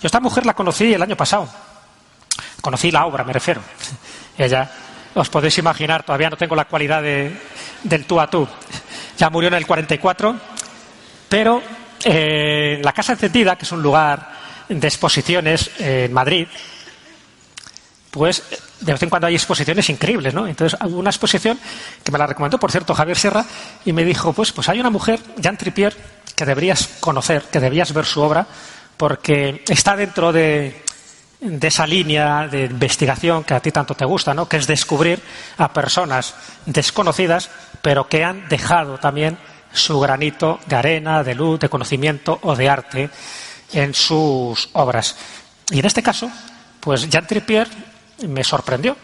Yo esta mujer la conocí el año pasado. Conocí la obra, me refiero. Ella, os podéis imaginar, todavía no tengo la cualidad de, del tú a tú. Ya murió en el 44, pero eh, la Casa Encendida, que es un lugar de exposiciones eh, en Madrid, pues de vez en cuando hay exposiciones increíbles, ¿no? Entonces hubo una exposición que me la recomendó, por cierto, Javier Sierra, y me dijo, pues, pues hay una mujer, Jean Tripier, que deberías conocer, que deberías ver su obra, porque está dentro de, esa línea de investigación que a ti tanto te gusta, ¿no? que es descubrir a personas desconocidas, pero que han dejado también su granito de arena, de luz, de conocimiento o de arte en sus obras. Y en este caso, pues Jean Tripier me sorprendió.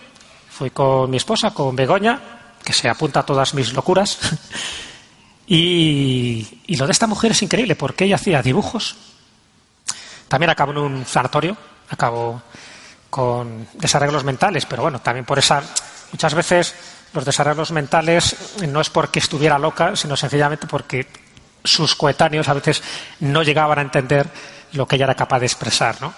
Fui con mi esposa, con Begoña, que se apunta a todas mis locuras, y, lo de esta mujer es increíble porque ella hacía dibujos. También acabó en un sanatorio, acabó con desarreglos mentales, pero bueno, también por esa. Muchas veces los desarreglos mentales no es porque estuviera loca, sino sencillamente porque sus coetáneos a veces no llegaban a entender lo que ella era capaz de expresar, ¿no?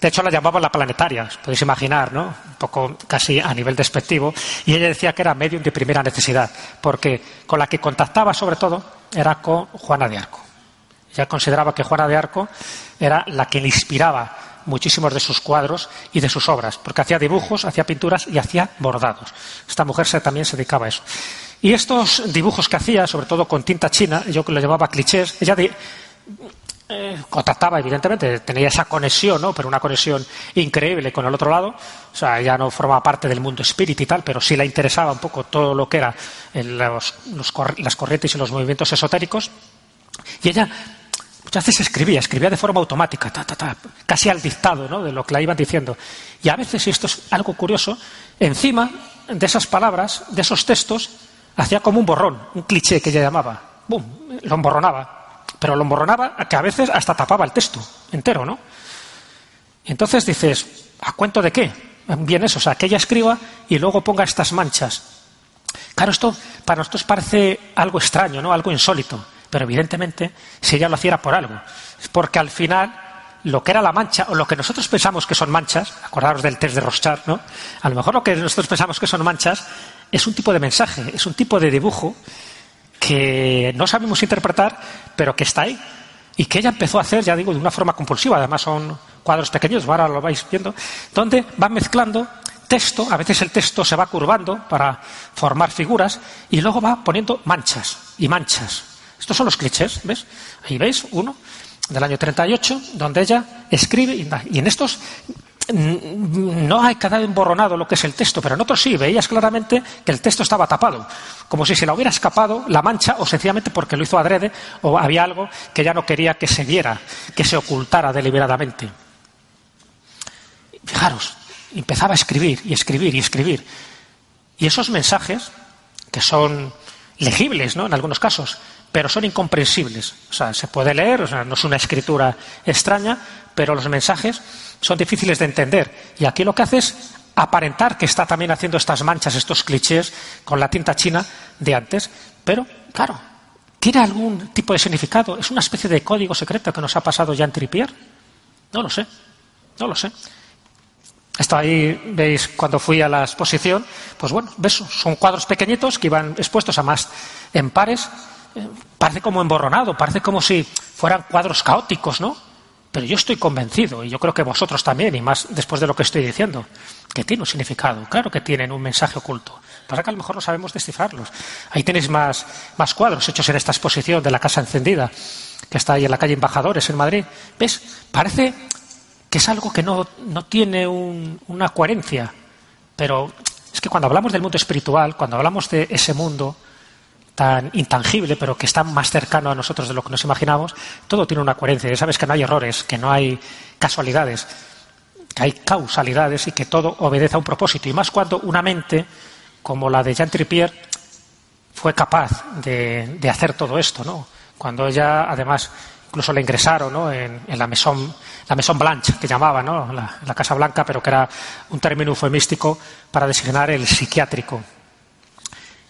De hecho, la llamaban la planetaria, os podéis imaginar, ¿no? Un poco casi a nivel despectivo. Y ella decía que era medium de primera necesidad, porque con la que contactaba sobre todo era con Juana de Arco. Ella consideraba que Juana de Arco era la que le inspiraba muchísimos de sus cuadros y de sus obras, porque hacía dibujos, hacía pinturas y hacía bordados. Esta mujer también se dedicaba a eso. Y estos dibujos que hacía, sobre todo con tinta china, yo que lo llamaba clichés, ella eh, contactaba, evidentemente, tenía esa conexión, ¿no? Pero una conexión increíble con el otro lado. O sea, ya no formaba parte del mundo espíritu y tal, pero sí le interesaba un poco todo lo que era las corrientes y los movimientos esotéricos. Y ella muchas veces escribía, escribía de forma automática, casi al dictado ¿no? de lo que la iban diciendo. Y a veces, y esto es algo curioso, encima de esas palabras, de esos textos, hacía como un borrón, un cliché que ella llamaba. ¡Bum! Lo emborronaba pero lo emborronaba que a veces hasta tapaba el texto entero, ¿no? entonces dices, ¿a cuento de qué? Bien eso, o sea, que ella escriba y luego ponga estas manchas. Claro, esto para nosotros parece algo extraño, ¿no? Algo insólito, pero evidentemente si ella lo hiciera por algo, es porque al final lo que era la mancha, o lo que nosotros pensamos que son manchas, acordaros del test de Rochard, ¿no? A lo mejor lo que nosotros pensamos que son manchas es un tipo de mensaje, es un tipo de dibujo que no sabemos interpretar, pero que está ahí. Y que ella empezó a hacer, ya digo, de una forma compulsiva. Además, son cuadros pequeños, ahora lo vais viendo, donde va mezclando texto, a veces el texto se va curvando para formar figuras, y luego va poniendo manchas y manchas. Estos son los clichés, ¿ves? Ahí veis uno del año 38, donde ella escribe, y en estos no hay quedado emborronado lo que es el texto, pero en otros sí, veías claramente que el texto estaba tapado, como si se le hubiera escapado la mancha o sencillamente porque lo hizo adrede o había algo que ya no quería que se viera, que se ocultara deliberadamente. Fijaros, empezaba a escribir y escribir y escribir. Y esos mensajes, que son legibles, ¿no? En algunos casos, pero son incomprensibles. O sea, se puede leer, o sea, no es una escritura extraña, pero los mensajes son difíciles de entender. Y aquí lo que hace es aparentar que está también haciendo estas manchas, estos clichés con la tinta china de antes. Pero, claro, ¿tiene algún tipo de significado? ¿Es una especie de código secreto que nos ha pasado Jean Tripier? No lo sé, no lo sé. Esto ahí veis cuando fui a la exposición, pues bueno, ves, son cuadros pequeñitos que iban expuestos a más en pares. Parece como emborronado, parece como si fueran cuadros caóticos, ¿no? Pero yo estoy convencido, y yo creo que vosotros también, y más después de lo que estoy diciendo, que tiene un significado, claro que tienen un mensaje oculto. Para que a lo mejor no sabemos descifrarlos. Ahí tenéis más, más cuadros hechos en esta exposición de la Casa Encendida, que está ahí en la calle Embajadores, en Madrid. ¿Ves? Parece que es algo que no, no tiene una coherencia. Pero es que cuando hablamos del mundo espiritual, cuando hablamos de ese mundo, tan intangible, pero que está más cercano a nosotros de lo que nos imaginamos, todo tiene una coherencia. Ya sabes que no hay errores, que no hay casualidades. que hay causalidades y que todo obedece a un propósito. Y más cuando una mente como la de Jean Tripier fue capaz de, hacer todo esto, ¿no? Cuando ella, además, incluso la ingresaron ¿no? en, la Maison, la Blanche, que llamaba, ¿no? La, la, Casa Blanca, pero que era un término eufemístico para designar el psiquiátrico.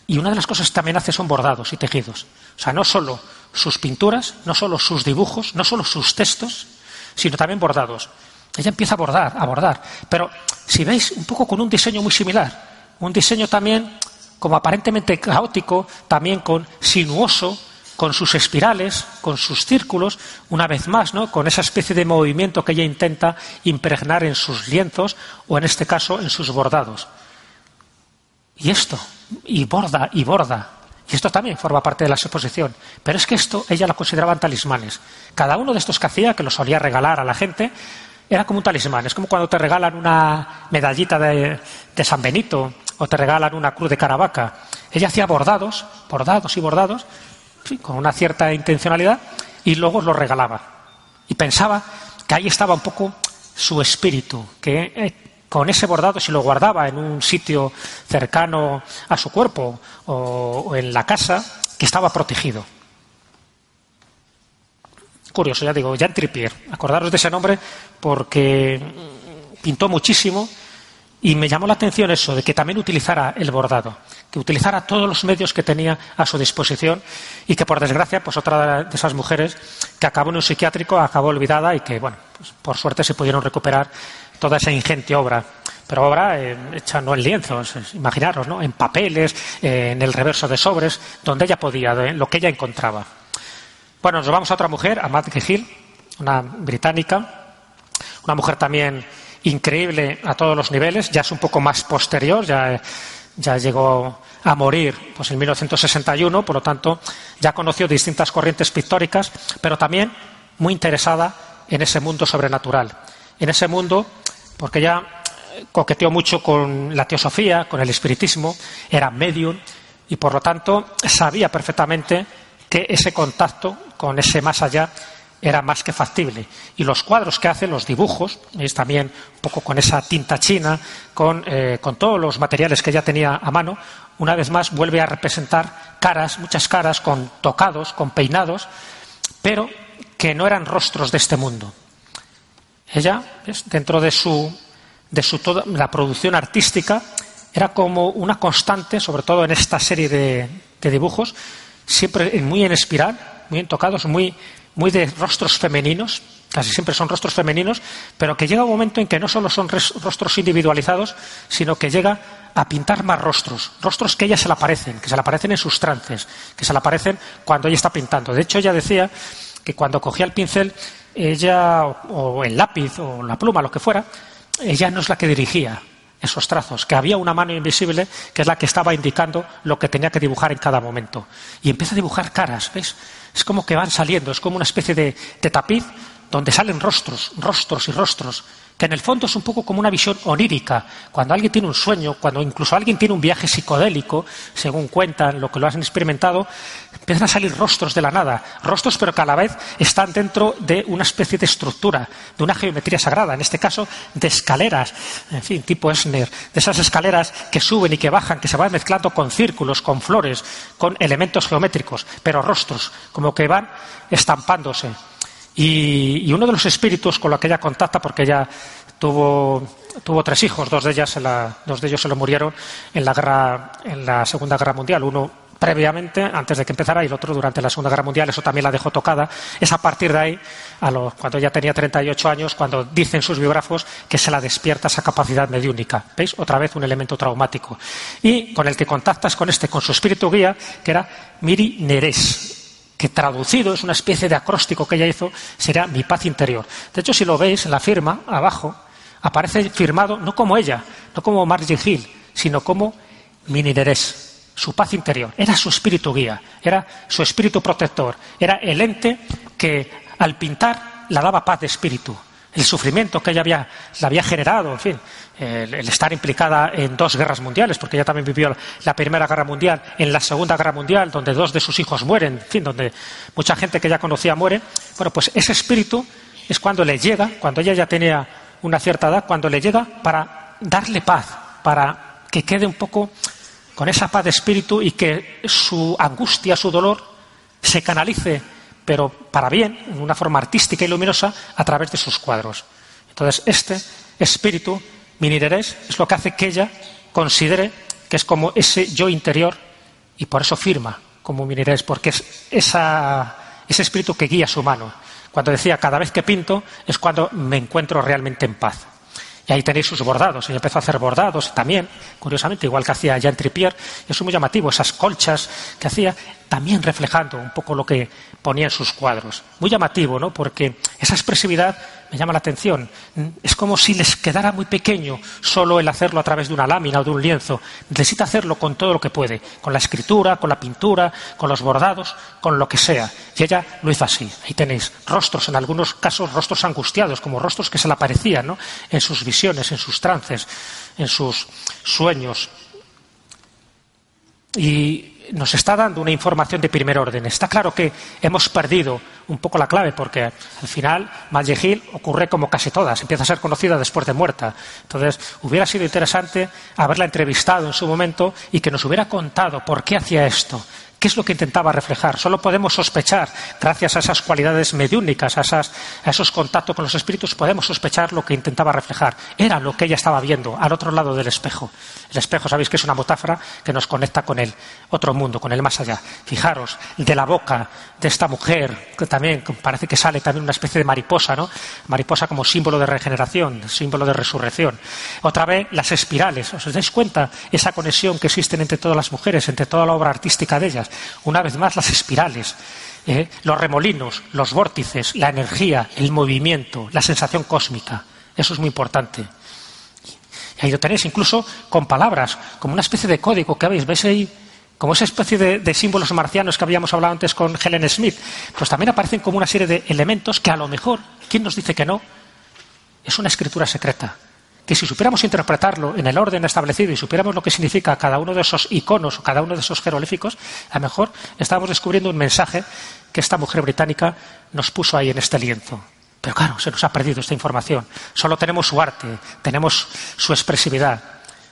Y una de las cosas que también hace son bordados y tejidos. O sea, no solo sus pinturas, no solo sus dibujos, no solo sus textos, sino también bordados. Ella empieza a bordar, a bordar. Pero si veis, un poco con un diseño muy similar. Un diseño también como aparentemente caótico, también con sinuoso, con sus espirales, con sus círculos, una vez más, ¿no? con esa especie de movimiento que ella intenta impregnar en sus lienzos o en este caso en sus bordados. Y esto, y borda, y borda. Y esto también forma parte de la exposición. Pero es que esto ella lo consideraba talismanes. Cada uno de estos que hacía, que lo solía regalar a la gente, era como un talismán. Es como cuando te regalan una medallita de, de San Benito o te regalan una cruz de Caravaca. Ella hacía bordados, bordados y bordados, con una cierta intencionalidad, y luego los regalaba. Y pensaba que ahí estaba un poco su espíritu, que eh, con ese bordado, si lo guardaba en un sitio cercano a su cuerpo o, en la casa, que estaba protegido. Curioso, ya digo, Jean Tripier. Acordaros de ese nombre porque pintó muchísimo y me llamó la atención eso, de que también utilizara el bordado, que utilizara todos los medios que tenía a su disposición y que, por desgracia, pues otra de esas mujeres que acabó en un psiquiátrico acabó olvidada y que, bueno, pues por suerte se pudieron recuperar toda esa ingente obra. Pero obra eh, hecha no en lienzos, imaginaros, ¿no? en papeles, eh, en el reverso de sobres, donde ella podía, lo que ella encontraba. Bueno, nos vamos a otra mujer, a Matt Hill, una británica, una mujer también increíble a todos los niveles, ya es un poco más posterior, ya, ya llegó a morir pues, en 1961, por lo tanto ya conoció distintas corrientes pictóricas, pero también muy interesada en ese mundo sobrenatural, en ese mundo porque ella coqueteó mucho con la teosofía, con el espiritismo, era medium y por lo tanto sabía perfectamente que ese contacto con ese más allá era más que factible. Y los cuadros que hace, los dibujos, es también un poco con esa tinta china, con, eh, con, todos los materiales que ella tenía a mano, una vez más vuelve a representar caras, muchas caras, con tocados, con peinados, pero que no eran rostros de este mundo. Ella, dentro de su, de su toda, la producción artística, era como una constante, sobre todo en esta serie de, dibujos, siempre muy en espiral, muy en tocados, muy, muy de rostros femeninos, casi siempre son rostros femeninos, pero que llega un momento en que no solo son rostros individualizados, sino que llega a pintar más rostros, rostros que ella se le aparecen, que se le aparecen en sus trances, que se le aparecen cuando ella está pintando. De hecho, ella decía que cuando cogía el pincel ella, o el lápiz, o la pluma, lo que fuera, ella no es la que dirigía esos trazos, que había una mano invisible que es la que estaba indicando lo que tenía que dibujar en cada momento. Y empieza a dibujar caras, ¿ves? Es como que van saliendo, es como una especie de, de tapiz donde salen rostros, rostros y rostros en el fondo es un poco como una visión onírica. Cuando alguien tiene un sueño, cuando incluso alguien tiene un viaje psicodélico, según cuentan lo que lo han experimentado, empiezan a salir rostros de la nada, rostros pero que a la vez están dentro de una especie de estructura, de una geometría sagrada, en este caso de escaleras, en fin, tipo Esner, de esas escaleras que suben y que bajan, que se van mezclando con círculos, con flores, con elementos geométricos, pero rostros, como que van estampándose. Y, uno de los espíritus con los que ella contacta, porque ella tuvo, tres hijos, dos de, ellas dos de ellos se lo murieron en la, guerra, en la Segunda Guerra Mundial, uno previamente, antes de que empezara, y el otro durante la Segunda Guerra Mundial, eso también la dejó tocada. Es a partir de ahí, a cuando ella tenía 38 años, cuando dicen sus biógrafos que se la despierta esa capacidad mediúnica. ¿Veis? Otra vez un elemento traumático. Y con el que contactas con este, con su espíritu guía, que era Miri Nerés que traducido es una especie de acróstico que ella hizo, será mi paz interior. De hecho, si lo veis, la firma, abajo, aparece firmado no como ella, no como Margie Hill, sino como Minineres, su paz interior. Era su espíritu guía, era su espíritu protector, era el ente que al pintar la daba paz de espíritu el sufrimiento que ella había, la había generado, en fin, el, estar implicada en dos guerras mundiales, porque ella también vivió la Primera Guerra Mundial, en la Segunda Guerra Mundial, donde dos de sus hijos mueren, en fin, donde mucha gente que ella conocía muere. Bueno, pues ese espíritu es cuando le llega, cuando ella ya tenía una cierta edad, cuando le llega para darle paz, para que quede un poco con esa paz de espíritu y que su angustia, su dolor, se canalice, pero para bien, en una forma artística y luminosa, a través de sus cuadros. Entonces, este espíritu, Minireres, es lo que hace que ella considere que es como ese yo interior y por eso firma como Minireres, porque es ese espíritu que guía su mano. Cuando decía, cada vez que pinto es cuando me encuentro realmente en paz. Y ahí tenéis sus bordados. Ella empezó a hacer bordados también, curiosamente, igual que hacía Jean Tripier. Es muy llamativo, esas colchas que hacía, también reflejando un poco lo que ponía en sus cuadros. Muy llamativo, ¿no? Porque esa expresividad me llama la atención. Es como si les quedara muy pequeño solo el hacerlo a través de una lámina o de un lienzo. Necesita hacerlo con todo lo que puede, con la escritura, con la pintura, con los bordados, con lo que sea. Y ella lo hizo así. Ahí tenéis rostros, en algunos casos rostros angustiados, como rostros que se le aparecían ¿no? en sus visiones, en sus trances, en sus sueños. Y nos está dando una información de primer orden. Está claro que hemos perdido un poco la clave porque al final Maggie ocurre como casi todas, empieza a ser conocida después de muerta. Entonces, hubiera sido interesante haberla entrevistado en su momento y que nos hubiera contado por qué hacía esto, ¿Qué es lo que intentaba reflejar? Solo podemos sospechar, gracias a esas cualidades mediúnicas, a, esos contactos con los espíritus, podemos sospechar lo que intentaba reflejar. Era lo que ella estaba viendo al otro lado del espejo. El espejo, sabéis que es una metáfora que nos conecta con el otro mundo, con el más allá. Fijaros, de la boca de esta mujer, que también parece que sale también una especie de mariposa, ¿no? Mariposa como símbolo de regeneración, símbolo de resurrección. Otra vez, las espirales. ¿Os dais cuenta esa conexión que existe entre todas las mujeres, entre toda la obra artística de ellas? Una vez más, las espirales, ¿eh? los remolinos, los vórtices, la energía, el movimiento, la sensación cósmica. Eso es muy importante. Y ahí lo tenéis incluso con palabras, como una especie de código que habéis, veis ahí, como esa especie de, símbolos marcianos que habíamos hablado antes con Helen Smith, pues también aparecen como una serie de elementos que a lo mejor, ¿quién nos dice que no? Es una escritura secreta que si supiéramos interpretarlo en el orden establecido y supiéramos lo que significa cada uno de esos iconos o cada uno de esos jeroglíficos, a lo mejor estábamos descubriendo un mensaje que esta mujer británica nos puso ahí en este lienzo. Pero claro, se nos ha perdido esta información. Solo tenemos su arte, tenemos su expresividad,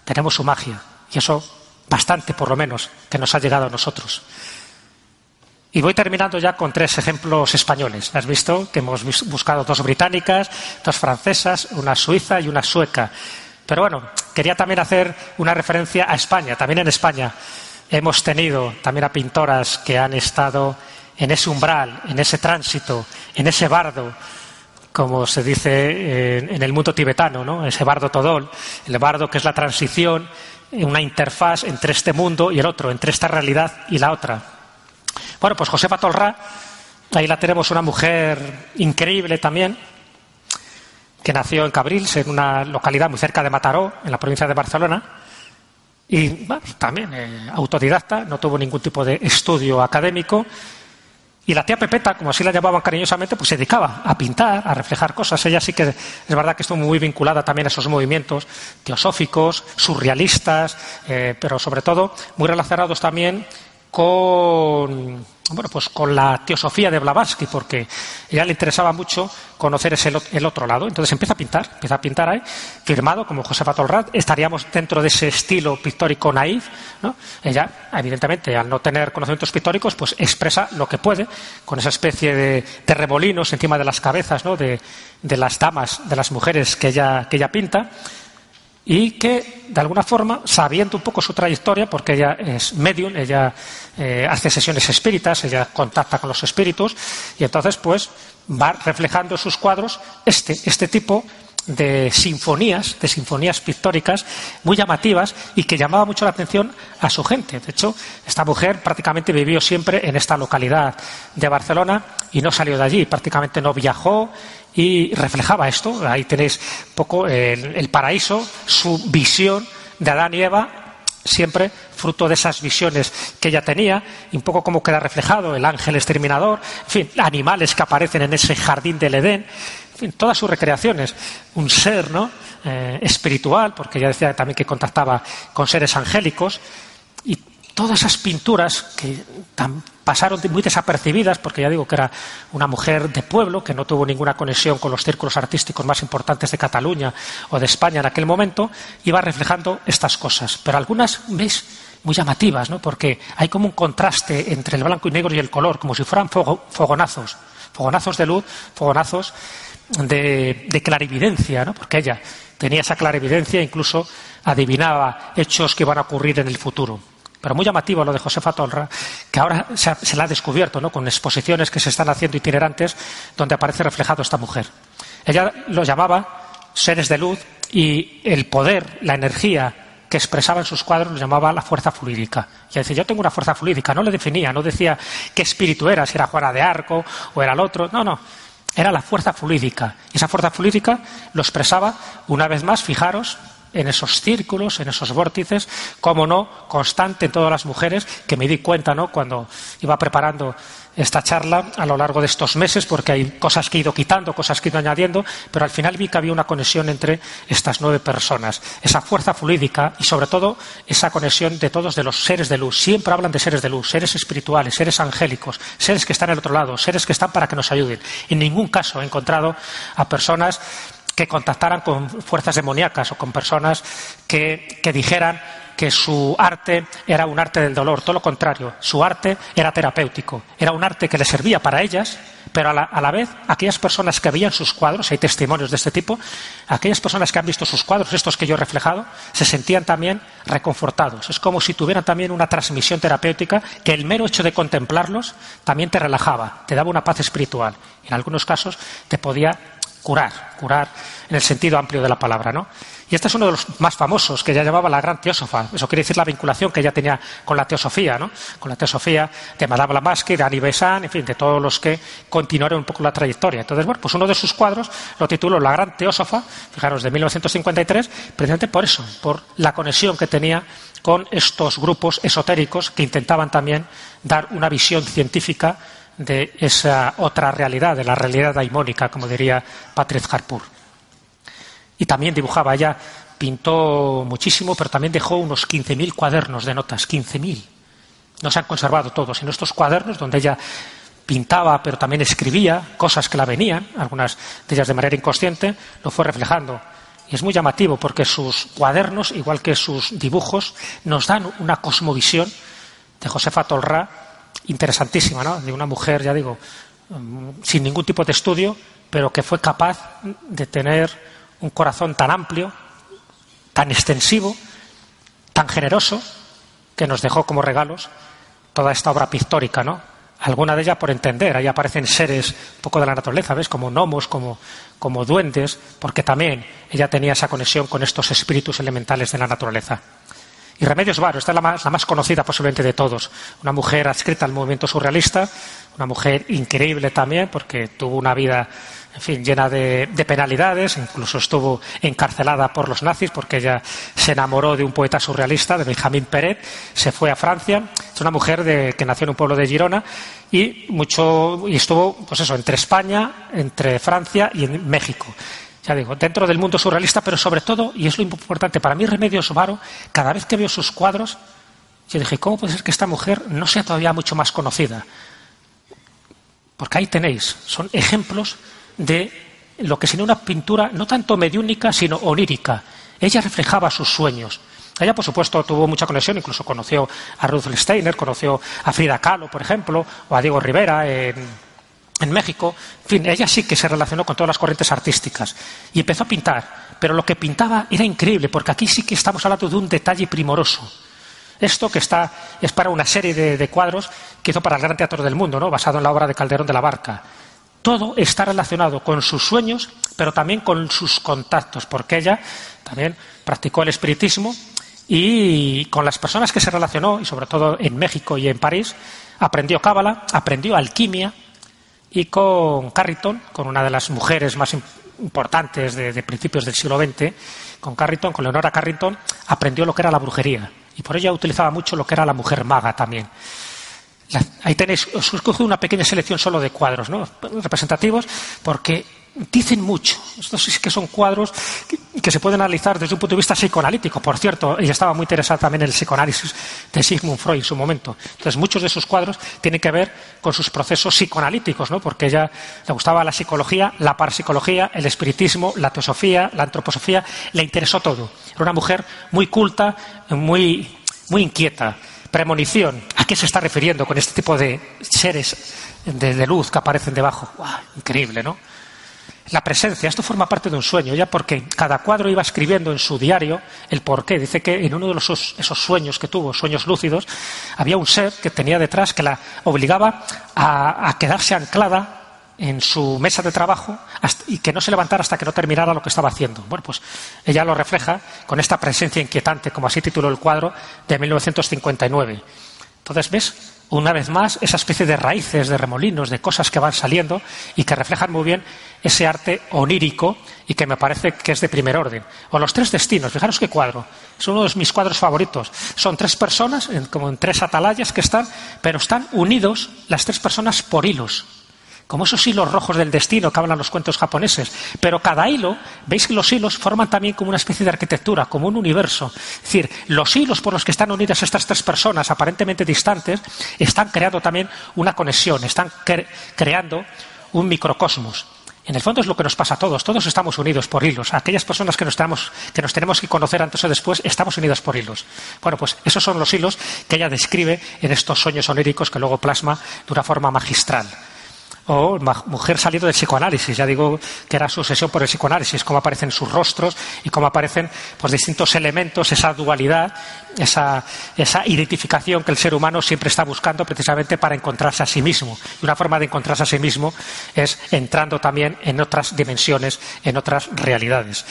tenemos su magia. Y eso bastante, por lo menos, que nos ha llegado a nosotros. Y voy terminando ya con tres ejemplos españoles. Has visto que hemos buscado dos británicas, dos francesas, una suiza y una sueca. Pero bueno, quería también hacer una referencia a España. También en España hemos tenido también a pintoras que han estado en ese umbral, en ese tránsito, en ese bardo, como se dice en el mundo tibetano, ¿no? ese bardo todol, el bardo que es la transición, una interfaz entre este mundo y el otro, entre esta realidad y la otra. Bueno, pues Josefa Tolrá, ahí la tenemos una mujer increíble también, que nació en Cabrils, en una localidad muy cerca de Mataró, en la provincia de Barcelona, y bueno, también eh, autodidacta, no tuvo ningún tipo de estudio académico. Y la tía Pepeta, como así la llamaban cariñosamente, pues se dedicaba a pintar, a reflejar cosas. Ella sí que es verdad que estuvo muy vinculada también a esos movimientos teosóficos, surrealistas, eh, pero sobre todo muy relacionados también con, bueno, pues con la teosofía de Blavatsky, porque ella le interesaba mucho conocer ese, el otro lado. Entonces empieza a pintar, empieza a pintar ahí, firmado como Josefa Tolrat. Estaríamos dentro de ese estilo pictórico naif. Ella, evidentemente, al no tener conocimientos pictóricos, pues expresa lo que puede, con esa especie de, de remolinos encima de las cabezas ¿no? de, de las damas, de las mujeres que ella, que ella pinta y que, de alguna forma, sabiendo un poco su trayectoria, porque ella es medium, ella eh, hace sesiones espíritas, ella contacta con los espíritus, y entonces, pues, va reflejando en sus cuadros este, este tipo de sinfonías, de sinfonías pictóricas muy llamativas y que llamaba mucho la atención a su gente. De hecho, esta mujer prácticamente vivió siempre en esta localidad de Barcelona y no salió de allí, prácticamente no viajó y reflejaba esto. Ahí tenéis un poco el, paraíso, su visión de Adán y Eva siempre fruto de esas visiones que ella tenía, y un poco como queda reflejado el ángel exterminador, en fin, animales que aparecen en ese jardín del Edén, en todas sus recreaciones, un ser ¿no? Eh, espiritual, porque ella decía también que contactaba con seres angélicos, todas esas pinturas que pasaron muy desapercibidas, porque ya digo que era una mujer de pueblo, que no tuvo ninguna conexión con los círculos artísticos más importantes de Cataluña o de España en aquel momento, iba reflejando estas cosas. Pero algunas, ¿veis? Muy llamativas, ¿no? Porque hay como un contraste entre el blanco y negro y el color, como si fueran fogonazos, fogonazos de luz, fogonazos de, de clarividencia, ¿no? Porque ella tenía esa clarividencia, incluso adivinaba hechos que iban a ocurrir en el futuro. Pero muy llamativo lo de Josefa Tolra, que ahora se, se la ha descubierto, ¿no? con exposiciones que se están haciendo itinerantes donde aparece reflejado esta mujer. Ella lo llamaba seres de luz y el poder, la energía que expresaba en sus cuadros lo llamaba la fuerza fluídica. Y decía, yo tengo una fuerza fluídica, no le definía, no decía qué espíritu era, si era Juana de Arco o era el otro, no, no, era la fuerza fluídica. Y esa fuerza fluídica lo expresaba, una vez más, fijaros, en esos círculos, en esos vórtices, como no, constante en todas las mujeres, que me di cuenta ¿no? cuando iba preparando esta charla a lo largo de estos meses, porque hay cosas que he ido quitando, cosas que he ido añadiendo, pero al final vi que había una conexión entre estas nueve personas, esa fuerza fluídica y sobre todo esa conexión de todos de los seres de luz. Siempre hablan de seres de luz, seres espirituales, seres angélicos, seres que están al otro lado, seres que están para que nos ayuden. En ningún caso he encontrado a personas que contactaran con fuerzas demoníacas o con personas que, dijeran que su arte era un arte del dolor, todo lo contrario, su arte era terapéutico, era un arte que le servía para ellas, pero a la, a la, vez aquellas personas que veían sus cuadros, hay testimonios de este tipo, aquellas personas que han visto sus cuadros, estos que yo he reflejado, se sentían también reconfortados. Es como si tuvieran también una transmisión terapéutica que el mero hecho de contemplarlos también te relajaba, te daba una paz espiritual. En algunos casos te podía curar, curar en el sentido amplio de la palabra, ¿no? Y este es uno de los más famosos, que ya llamaba la gran teósofa. Eso quiere decir la vinculación que ella tenía con la teosofía, ¿no? Con la teosofía de Madame Blavatsky, de Annie Besant, en fin, de todos los que continuaron un poco la trayectoria. Entonces, bueno, pues uno de sus cuadros lo tituló La gran teósofa, fijaros, de 1953, precisamente por eso, por la conexión que tenía con estos grupos esotéricos que intentaban también dar una visión científica de esa otra realidad, de la realidad daimónica, como diría Patrick Harpur. Y también dibujaba, ella pintó muchísimo, pero también dejó unos 15.000 cuadernos de notas, 15.000. No se han conservado todos, sino estos cuadernos donde ella pintaba, pero también escribía cosas que la venían, algunas de ellas de manera inconsciente, lo fue reflejando. Y es muy llamativo porque sus cuadernos, igual que sus dibujos, nos dan una cosmovisión de Josefa Tolra interesantísima, ¿no? De una mujer, ya digo, mm, sin ningún tipo de estudio, pero que fue capaz de tener un corazón tan amplio, tan extensivo, tan generoso, que nos dejó como regalos toda esta obra pictórica, ¿no? Alguna de ellas por entender, ahí aparecen seres un poco de la naturaleza, ¿ves? Como gnomos, como, como duendes, porque también ella tenía esa conexión con estos espíritus elementales de la naturaleza. Y Remedios Varo, esta es la más, conocida posiblemente de todos. Una mujer adscrita al movimiento surrealista, una mujer increíble también, porque tuvo una vida en fin, llena de, penalidades, incluso estuvo encarcelada por los nazis porque ella se enamoró de un poeta surrealista, de Benjamín Peret, se fue a Francia, es una mujer que nació en un pueblo de Girona y mucho y estuvo, pues eso, entre España, entre Francia y en México ya digo, dentro del mundo surrealista, pero sobre todo, y es lo importante para mí, Remedios Varo, cada vez que veo sus cuadros, yo dije, ¿cómo puede ser que esta mujer no sea todavía mucho más conocida? Porque ahí tenéis, son ejemplos de lo que sería una pintura no tanto mediúnica, sino onírica. Ella reflejaba sus sueños. Ella, por supuesto, tuvo mucha conexión, incluso conoció a Ruth Steiner, conoció a Frida Kahlo, por ejemplo, o a Diego Rivera en en México, en fin, ella sí que se relacionó con todas las corrientes artísticas y empezó a pintar, pero lo que pintaba era increíble, porque aquí sí que estamos hablando de un detalle primoroso. Esto que está es para una serie de, cuadros que hizo para el Gran Teatro del Mundo, ¿no? basado en la obra de Calderón de la Barca. Todo está relacionado con sus sueños, pero también con sus contactos, porque ella también practicó el espiritismo y con las personas que se relacionó, y sobre todo en México y en París, aprendió cábala, aprendió alquimia, y con Carrington, con una de las mujeres más importantes de, principios del siglo XX, con Carrington, con Leonora Carrington, aprendió lo que era la brujería. Y por ello utilizaba mucho lo que era la mujer maga también. ahí tenéis, os he una pequeña selección solo de cuadros ¿no? representativos, porque dicen mucho. Estos sí que son cuadros que, se pueden analizar desde un punto de vista psicoanalítico. Por cierto, ella estaba muy interesada también en el psicoanálisis de Sigmund Freud en su momento. Entonces, muchos de esos cuadros tienen que ver con sus procesos psicoanalíticos, ¿no? porque ella le gustaba la psicología, la parapsicología, el espiritismo, la teosofía, la antroposofía, le interesó todo. Era una mujer muy culta, muy, muy inquieta. Premonición, ¿a qué se está refiriendo con este tipo de seres de, luz que aparecen debajo? increíble, ¿no? La presencia. Esto forma parte de un sueño, ya porque cada cuadro iba escribiendo en su diario el porqué. Dice que en uno de esos sueños que tuvo, sueños lúcidos, había un ser que tenía detrás que la obligaba a, quedarse anclada en su mesa de trabajo y que no se levantara hasta que no terminara lo que estaba haciendo. Bueno, pues ella lo refleja con esta presencia inquietante, como así tituló el cuadro de 1959. Entonces, ¿ves? Una vez más, esa especie de raíces, de remolinos, de cosas que van saliendo y que reflejan muy bien ese arte onírico y que me parece que es de primer orden. O los tres destinos, fijaros qué cuadro, es uno de mis cuadros favoritos. Son tres personas, como en tres atalayas que están, pero están unidos las tres personas por hilos como esos hilos rojos del destino que hablan los cuentos japoneses. Pero cada hilo, veis que los hilos forman también como una especie de arquitectura, como un universo. Es decir, los hilos por los que están unidas estas tres personas aparentemente distantes están creando también una conexión, están creando un microcosmos. En el fondo es lo que nos pasa a todos, todos estamos unidos por hilos. Aquellas personas que nos, tenemos, que conocer antes o después, estamos unidos por hilos. Bueno, pues esos son los hilos que ella describe en estos sueños oníricos que luego plasma de una forma magistral o mujer salido del psicoanálisis. Ya digo que era su obsesión por el psicoanálisis, cómo aparecen sus rostros y cómo aparecen pues, distintos elementos, esa dualidad, esa, identificación que el ser humano siempre está buscando precisamente para encontrarse a sí mismo. Y una forma de encontrarse a sí mismo es entrando también en otras dimensiones, en otras realidades.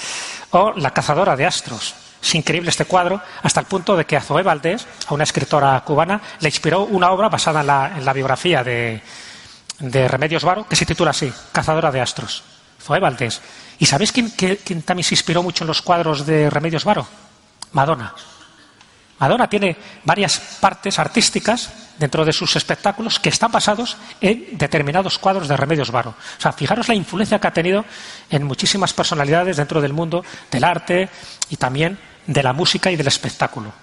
O La cazadora de astros. Es increíble este cuadro, hasta el punto de que a Valdés, a una escritora cubana, le inspiró una obra basada en la biografía de, de Remedios Varo, que se titula así, Cazadora de Astros. Zoe Valdés. ¿Y sabéis quién, quién, también se inspiró mucho en los cuadros de Remedios Varo? Madonna. Madonna tiene varias partes artísticas dentro de sus espectáculos que están basados en determinados cuadros de Remedios Varo. O sea, fijaros la influencia que ha tenido en muchísimas personalidades dentro del mundo del arte y también de la música y del espectáculo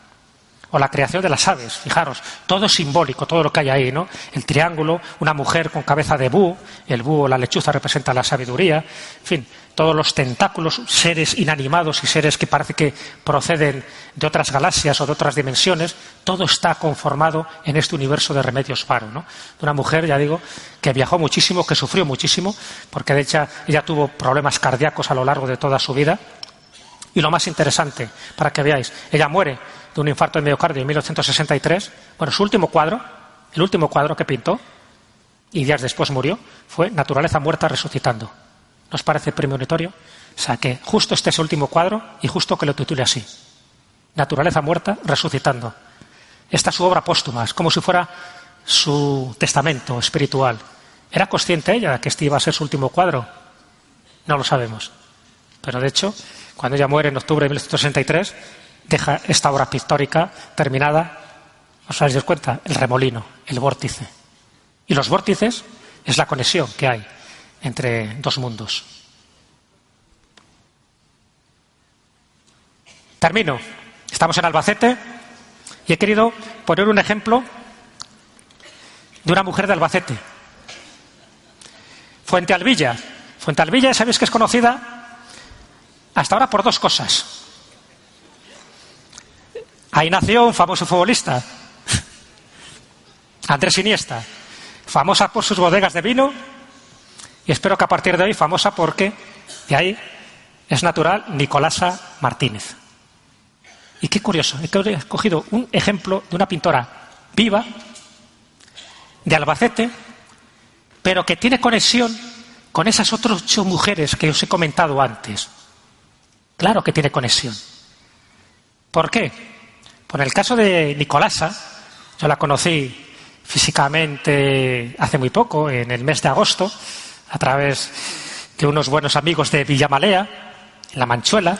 o la creación de las aves, fijaros, todo simbólico, todo lo que hay ahí, ¿no? El triángulo, una mujer con cabeza de búho, el búho, la lechuza representa la sabiduría, en fin, todos los tentáculos, seres inanimados y seres que parece que proceden de otras galaxias o de otras dimensiones, todo está conformado en este universo de remedios varo, ¿no? De una mujer, ya digo, que viajó muchísimo, que sufrió muchísimo, porque de hecho ella tuvo problemas cardíacos a lo largo de toda su vida. Y lo más interesante, para que veáis, ella muere de un infarto de miocardio en 1863. Bueno, su último cuadro, el último cuadro que pintó, y días después murió, fue Naturaleza muerta resucitando. ¿Nos parece premonitorio? O sea, que justo este es último cuadro y justo que lo titule así. Naturaleza muerta resucitando. Esta es su obra póstuma, es como si fuera su testamento espiritual. ¿Era consciente ella de que este iba a ser su último cuadro? No lo sabemos. Pero de hecho, cuando ella muere en octubre de 1963, deja esta obra pictórica terminada, os dais cuenta, el remolino, el vórtice. Y los vórtices es la conexión que hay entre dos mundos. Termino. Estamos en Albacete y he querido poner un ejemplo de una mujer de Albacete. Fuente Alvilla. Fuente Alvilla, sabéis que es conocida hasta ahora por dos cosas. Ahí nació un famoso futbolista, Andrés Iniesta, famosa por sus bodegas de vino y espero que a partir de hoy famosa porque de ahí es natural Nicolasa Martínez. Y qué curioso, he cogido un ejemplo de una pintora viva de Albacete, pero que tiene conexión con esas otras ocho mujeres que os he comentado antes. Claro que tiene conexión. ¿Por qué? Por el caso de Nicolasa, yo la conocí físicamente hace muy poco, en el mes de agosto, a través de unos buenos amigos de Villamalea, en La Manchuela,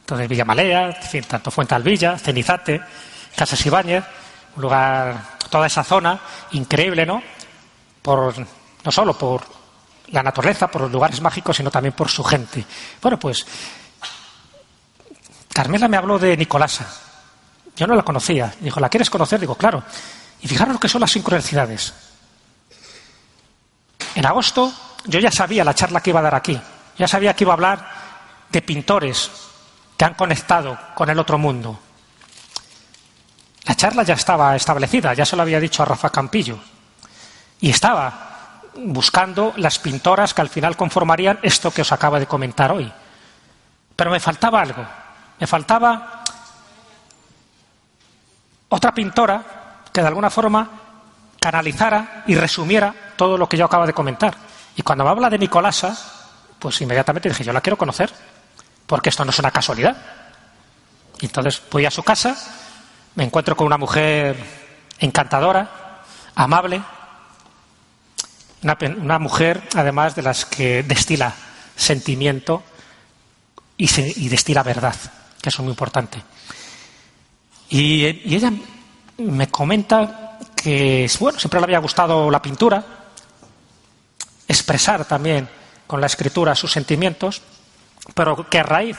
entonces Villamalea, en fin, tanto Fuente Alvilla, Cenizate, Casas Ibáñez, un lugar, toda esa zona increíble, ¿no? Por, no solo por la naturaleza, por los lugares mágicos, sino también por su gente. Bueno, pues Carmela me habló de Nicolasa. Yo no la conocía. Dijo, ¿la quieres conocer? Digo, claro. Y fijaros lo que son las sincronicidades. En agosto yo ya sabía la charla que iba a dar aquí. Ya sabía que iba a hablar de pintores que han conectado con el otro mundo. La charla ya estaba establecida, ya se lo había dicho a Rafa Campillo. Y estaba buscando las pintoras que al final conformarían esto que os acaba de comentar hoy. Pero me faltaba algo. Me faltaba otra pintora que de alguna forma canalizara y resumiera todo lo que yo acabo de comentar. Y cuando me habla de Nicolasa, pues inmediatamente dije, yo la quiero conocer, porque esto no es una casualidad. Y entonces voy a su casa, me encuentro con una mujer encantadora, amable, una, mujer además de las que destila sentimiento y, y destila verdad, que es muy importante. Y, ella me comenta que, bueno, siempre le había gustado la pintura, expresar también con la escritura sus sentimientos, pero que a raíz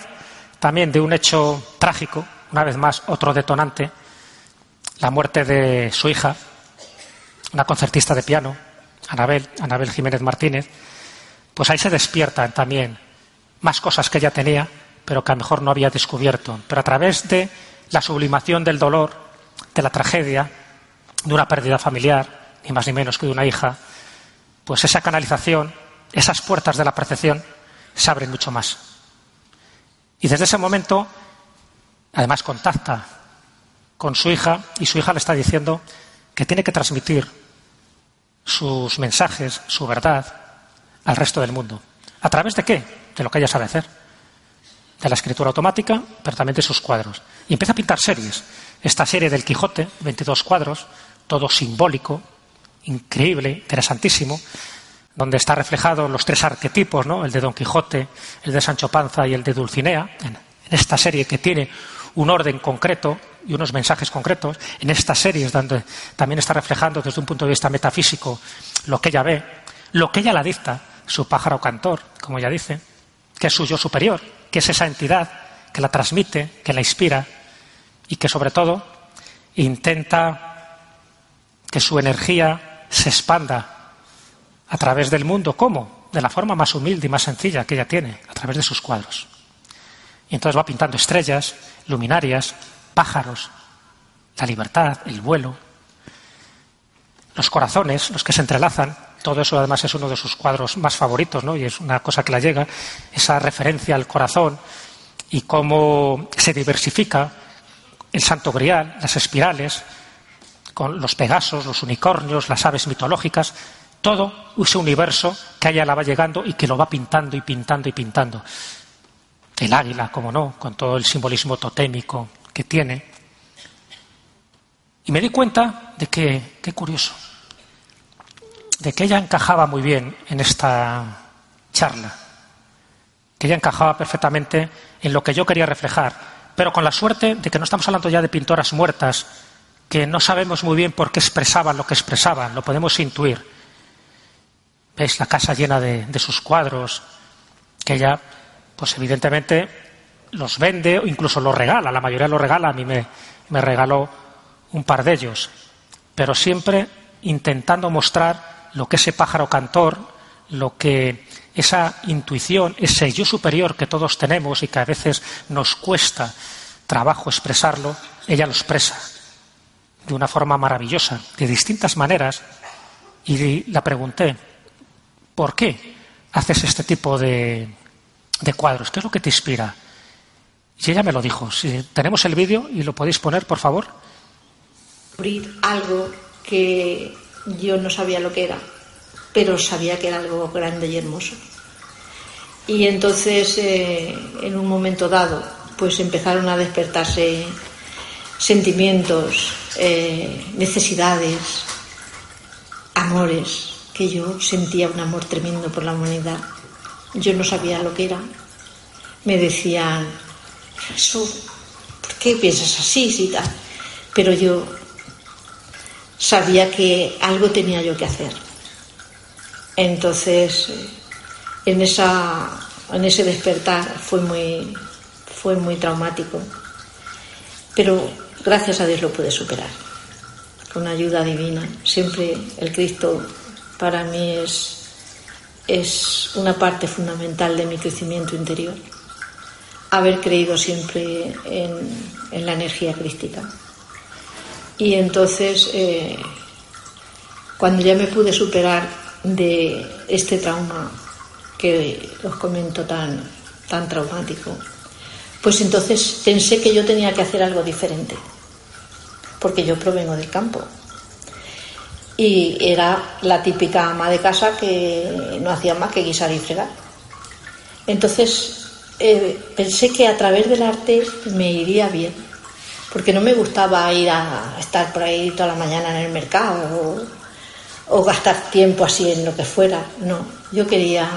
también de un hecho trágico, una vez más otro detonante, la muerte de su hija, una concertista de piano, Anabel, Anabel Jiménez Martínez, pues ahí se despiertan también más cosas que ella tenía, pero que a lo mejor no había descubierto. Pero a través de la sublimación del dolor, de la tragedia, de una pérdida familiar, ni más ni menos que de una hija, pues esa canalización, esas puertas de la percepción se abren mucho más. Y desde ese momento, además, contacta con su hija y su hija le está diciendo que tiene que transmitir sus mensajes, su verdad, al resto del mundo. ¿A través de qué? De lo que ella sabe hacer de la escritura automática, pero también de sus cuadros. Y empieza a pintar series. Esta serie del Quijote, 22 cuadros, todo simbólico, increíble, interesantísimo, donde está reflejado los tres arquetipos, ¿no? el de Don Quijote, el de Sancho Panza y el de Dulcinea, en, esta serie que tiene un orden concreto y unos mensajes concretos, en estas series donde también está reflejando desde un punto de vista metafísico lo que ella ve, lo que ella la dicta, su pájaro cantor, como ella dice, que es su yo superior, que es esa entidad que la transmite, que la inspira y que sobre todo intenta que su energía se expanda a través del mundo. ¿Cómo? De la forma más humilde y más sencilla que ella tiene, a través de sus cuadros. Y entonces va pintando estrellas, luminarias, pájaros, la libertad, el vuelo, los corazones, los que se entrelazan, todo eso además es uno de sus cuadros más favoritos, ¿no? Y es una cosa que la llega, esa referencia al corazón y cómo se diversifica el Santo Grial, las espirales, con los pegasos, los unicornios, las aves mitológicas, todo ese universo que a ella la va llegando y que lo va pintando y pintando y pintando. El águila, como no, con todo el simbolismo totémico que tiene. Y me di cuenta de que, qué curioso, de que ella encajaba muy bien en esta charla, que ella encajaba perfectamente en lo que yo quería reflejar, pero con la suerte de que no estamos hablando ya de pintoras muertas, que no sabemos muy bien por qué expresaban lo que expresaban, lo podemos intuir. Veis la casa llena de, sus cuadros, que ella, pues evidentemente, los vende o incluso los regala, la mayoría los regala, a mí me, me regaló un par de ellos, pero siempre intentando mostrar lo que ese pájaro cantor, lo que esa intuición, ese yo superior que todos tenemos y que a veces nos cuesta trabajo expresarlo, ella lo expresa de una forma maravillosa, de distintas maneras, y la pregunté, ¿por qué haces este tipo de, cuadros? ¿Qué es lo que te inspira? Y ella me lo dijo. Si tenemos el vídeo y lo podéis poner, por favor. Algo que yo no sabía lo que era, pero sabía que era algo grande y hermoso. Y entonces, eh, en un momento dado, pues empezaron a despertarse sentimientos, eh, necesidades, amores, que yo sentía un amor tremendo por la humanidad. Yo no sabía lo que era. Me decían, eso, ¿por qué piensas así? Sí, tal? Pero yo sabía que algo tenía yo que hacer. Entonces, en, esa, en ese despertar fue muy, fue muy traumático, pero gracias a Dios lo pude superar, con ayuda divina. Siempre el Cristo para mí es, es una parte fundamental de mi crecimiento interior, haber creído siempre en, la energía crística. Y entonces, eh, cuando ya me pude superar de este trauma que os comento tan, tan traumático, pues entonces pensé que yo tenía que hacer algo diferente, porque yo provengo del campo. Y era la típica ama de casa que no hacía más que guisar y fregar. Entonces eh, pensé que a través del arte me iría bien, porque no me gustaba ir a estar por ahí toda la mañana en el mercado o gastar tiempo así en lo que fuera. No, yo quería,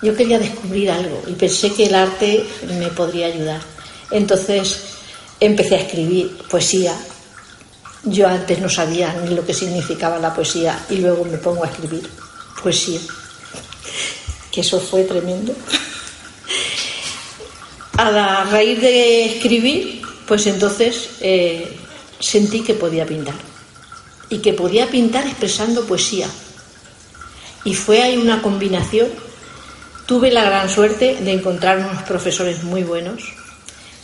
yo quería descubrir algo y pensé que el arte me podría ayudar. Entonces empecé a escribir poesía. Yo antes no sabía ni lo que significaba la poesía y luego me pongo a escribir poesía. Que eso fue tremendo. A la raíz de escribir, pues entonces eh, sentí que podía pintar y que podía pintar expresando poesía. Y fue ahí una combinación. Tuve la gran suerte de encontrar unos profesores muy buenos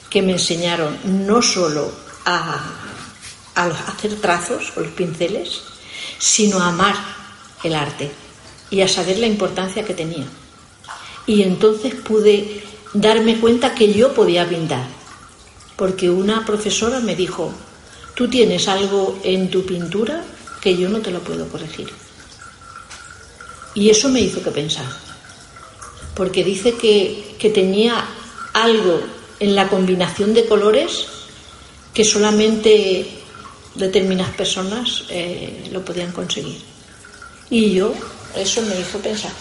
que me enseñaron no solo a, a hacer trazos con los pinceles, sino a amar el arte y a saber la importancia que tenía. Y entonces pude darme cuenta que yo podía pintar, porque una profesora me dijo, Tú tienes algo en tu pintura que yo no te lo puedo corregir. Y eso me hizo que pensar, porque dice que, tenía algo en la combinación de colores que solamente determinadas personas eh, lo podían conseguir. Y yo, eso me hizo pensar,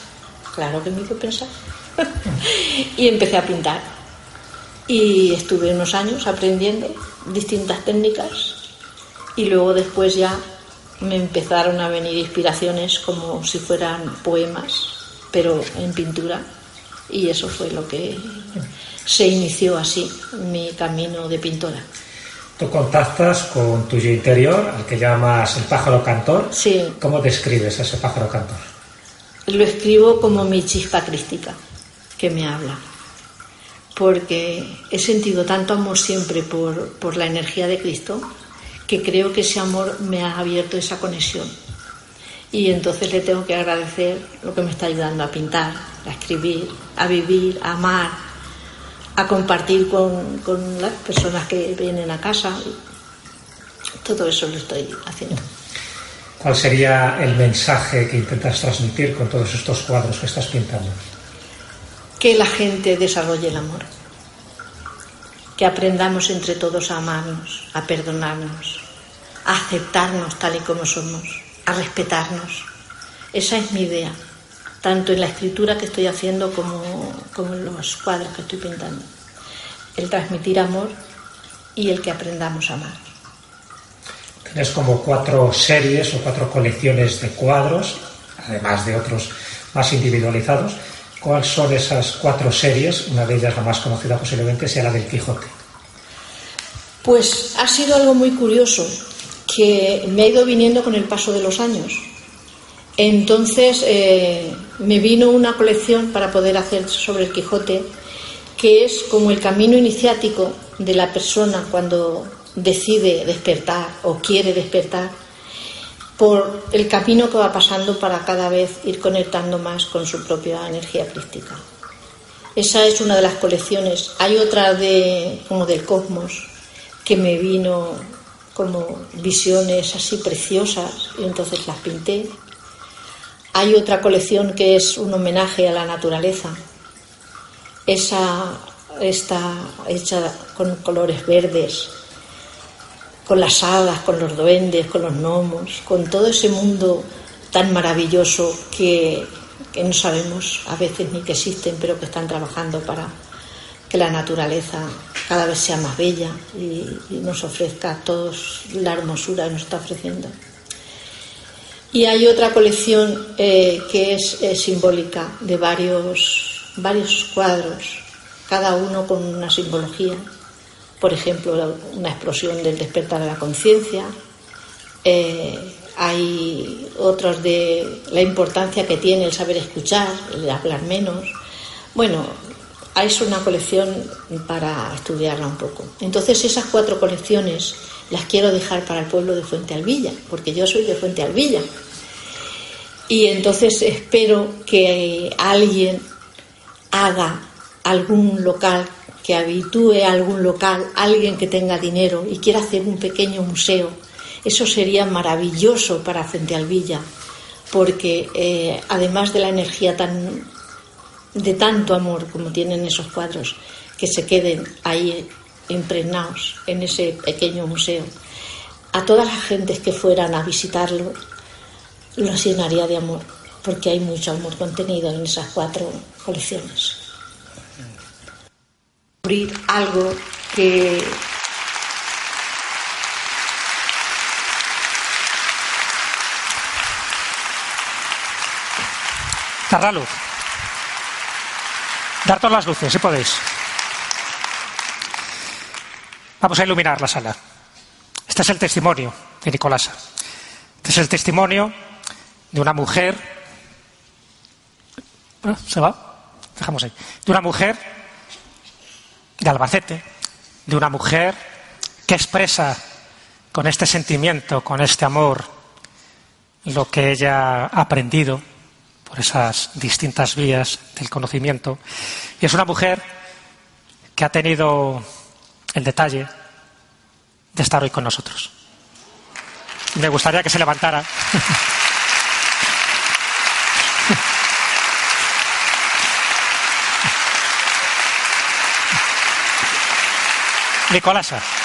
claro que me hizo pensar. y empecé a pintar. Y estuve unos años aprendiendo distintas técnicas y luego después ya me empezaron a venir inspiraciones como si fueran poemas, pero en pintura, y eso fue lo que se inició así mi camino de pintora. Tú contactas con tu yo interior, al que llamas el pájaro cantor. Sí. ¿Cómo describes a ese pájaro cantor? Lo escribo como mi chispa crística, que me habla. Porque he sentido tanto amor siempre por, por la energía de Cristo que creo que ese amor me ha abierto esa conexión. Y entonces le tengo que agradecer lo que me está ayudando a pintar, a escribir, a vivir, a amar, a compartir con, con las personas que vienen a casa. Todo eso lo estoy haciendo. ¿Cuál sería el mensaje que intentas transmitir con todos estos cuadros que estás pintando? Que la gente desarrolle el amor que aprendamos entre todos a amarnos, a perdonarnos, a aceptarnos tal y como somos, a respetarnos. Esa es mi idea, tanto en la escritura que estoy haciendo como, como en los cuadros que estoy pintando. El transmitir amor y el que aprendamos a amar. Tienes como cuatro series o cuatro colecciones de cuadros, además de otros más individualizados. ¿Cuáles son esas cuatro series? Una de ellas, la más conocida posiblemente, sea la del Quijote. Pues ha sido algo muy curioso que me ha ido viniendo con el paso de los años. Entonces eh, me vino una colección para poder hacer sobre el Quijote, que es como el camino iniciático de la persona cuando decide despertar o quiere despertar por el camino que va pasando para cada vez ir conectando más con su propia energía crística. Esa es una de las colecciones. Hay otra de, como del cosmos que me vino como visiones así preciosas y entonces las pinté. Hay otra colección que es un homenaje a la naturaleza. Esa está hecha con colores verdes, con las hadas, con los duendes, con los gnomos, con todo ese mundo tan maravilloso que, no sabemos a veces ni que existen, pero que están trabajando para que la naturaleza cada vez sea más bella y, nos ofrezca a todos la hermosura que nos está ofreciendo. Y hay otra colección eh, que es simbólica de varios, varios cuadros, cada uno con una simbología. Por ejemplo, una explosión del despertar de la conciencia. Eh, hay otros de la importancia que tiene el saber escuchar, el hablar menos. Bueno, es una colección para estudiarla un poco. Entonces esas cuatro colecciones las quiero dejar para el pueblo de Fuente Alvilla, porque yo soy de Fuente Alvilla. Y entonces espero que alguien haga algún local, que habitúe a algún local, alguien que tenga dinero y quiera hacer un pequeño museo. Eso sería maravilloso para Fuente Alvilla, porque eh, además de la energía tan de tanto amor como tienen esos cuadros, que se queden ahí impregnados en ese pequeño museo. A todas las gentes que fueran a visitarlo, los llenaría de amor, porque hay mucho amor contenido en esas cuatro colecciones. Algo que Carralo. Dar todas las luces, si podéis. Vamos a iluminar la sala. Este es el testimonio de Nicolasa. Este es el testimonio de una mujer. ¿Se va? Dejamos ahí. De una mujer de Albacete, de una mujer que expresa con este sentimiento, con este amor, lo que ella ha aprendido por esas distintas vías del conocimiento. Y es una mujer que ha tenido el detalle de estar hoy con nosotros. Me gustaría que se levantara. Nicolasa. Y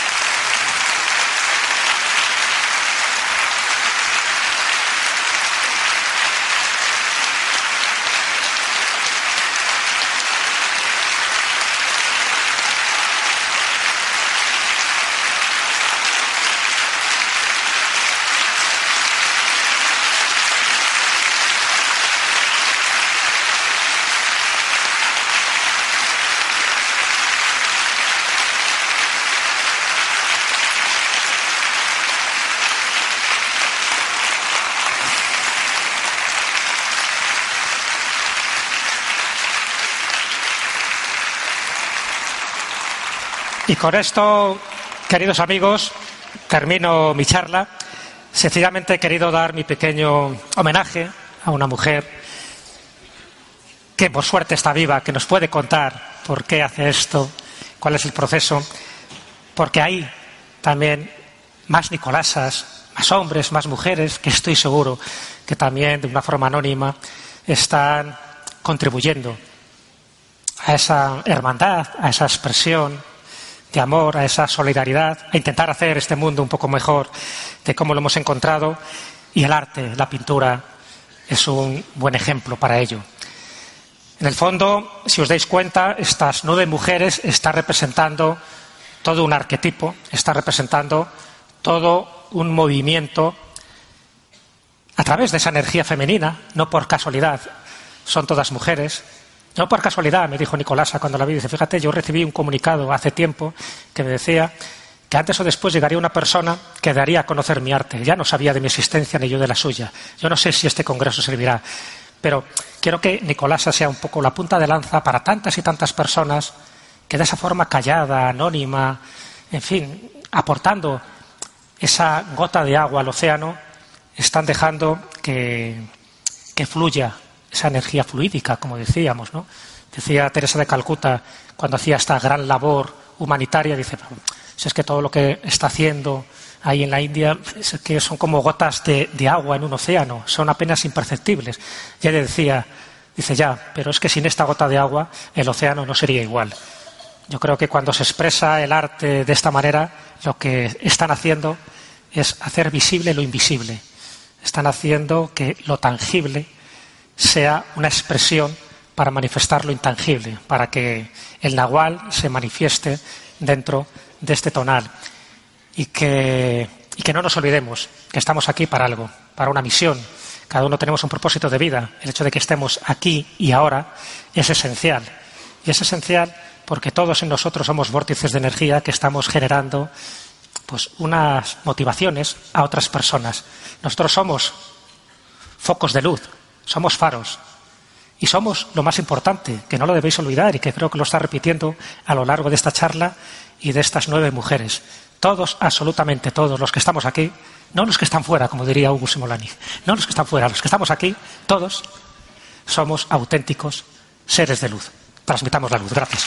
con esto, queridos amigos, termino mi charla. Sencillamente he querido dar mi pequeño homenaje a una mujer que por suerte está viva, que nos puede contar por qué hace esto, cuál es el proceso, porque hay también más Nicolasas, más hombres, más mujeres, que estoy seguro que también de una forma anónima están contribuyendo a esa hermandad, a esa expresión de amor, a esa solidaridad, a intentar hacer este mundo un poco mejor de cómo lo hemos encontrado. Y el arte, la pintura, es un buen ejemplo para ello. En el fondo, si os dais cuenta, estas nueve mujeres están representando todo un arquetipo, está representando todo un movimiento a través de esa energía femenina, no por casualidad, son todas mujeres, no por casualidad, me dijo Nicolasa cuando la vi, dice, fíjate, yo recibí un comunicado hace tiempo que me decía que antes o después llegaría una persona que daría a conocer mi arte. Ya no sabía de mi existencia ni yo de la suya. Yo no sé si este congreso servirá, pero quiero que Nicolasa sea un poco la punta de lanza para tantas y tantas personas que de esa forma callada, anónima, en fin, aportando esa gota de agua al océano, están dejando que, que fluya esa energía fluídica, como decíamos, ¿no? Decía Teresa de Calcuta cuando hacía esta gran labor humanitaria, dice, si es que todo lo que está haciendo ahí en la India es que son como gotas de, agua en un océano, son apenas imperceptibles. Y ella decía, dice ya, pero es que sin esta gota de agua el océano no sería igual. Yo creo que cuando se expresa el arte de esta manera, lo que están haciendo es hacer visible lo invisible. Están haciendo que lo tangible sea una expresión para manifestar lo intangible, para que el nahual se manifieste dentro de este tonal y que no nos olvidemos que estamos aquí para algo, para una misión. Cada uno tenemos un propósito de vida. El hecho de que estemos aquí y ahora es esencial. Y es esencial porque todos en nosotros somos vórtices de energía que estamos generando pues unas motivaciones a otras personas. Nosotros somos focos de luz, somos faros. Y somos lo más importante, que no lo debéis olvidar y que creo que lo está repitiendo a lo largo de esta charla y de estas nueve mujeres. Todos, absolutamente todos los que estamos aquí, no los que están fuera, como diría Hugo Simolani, no los que están fuera, los que estamos aquí, todos somos auténticos seres de luz. Transmitamos la luz. Gracias.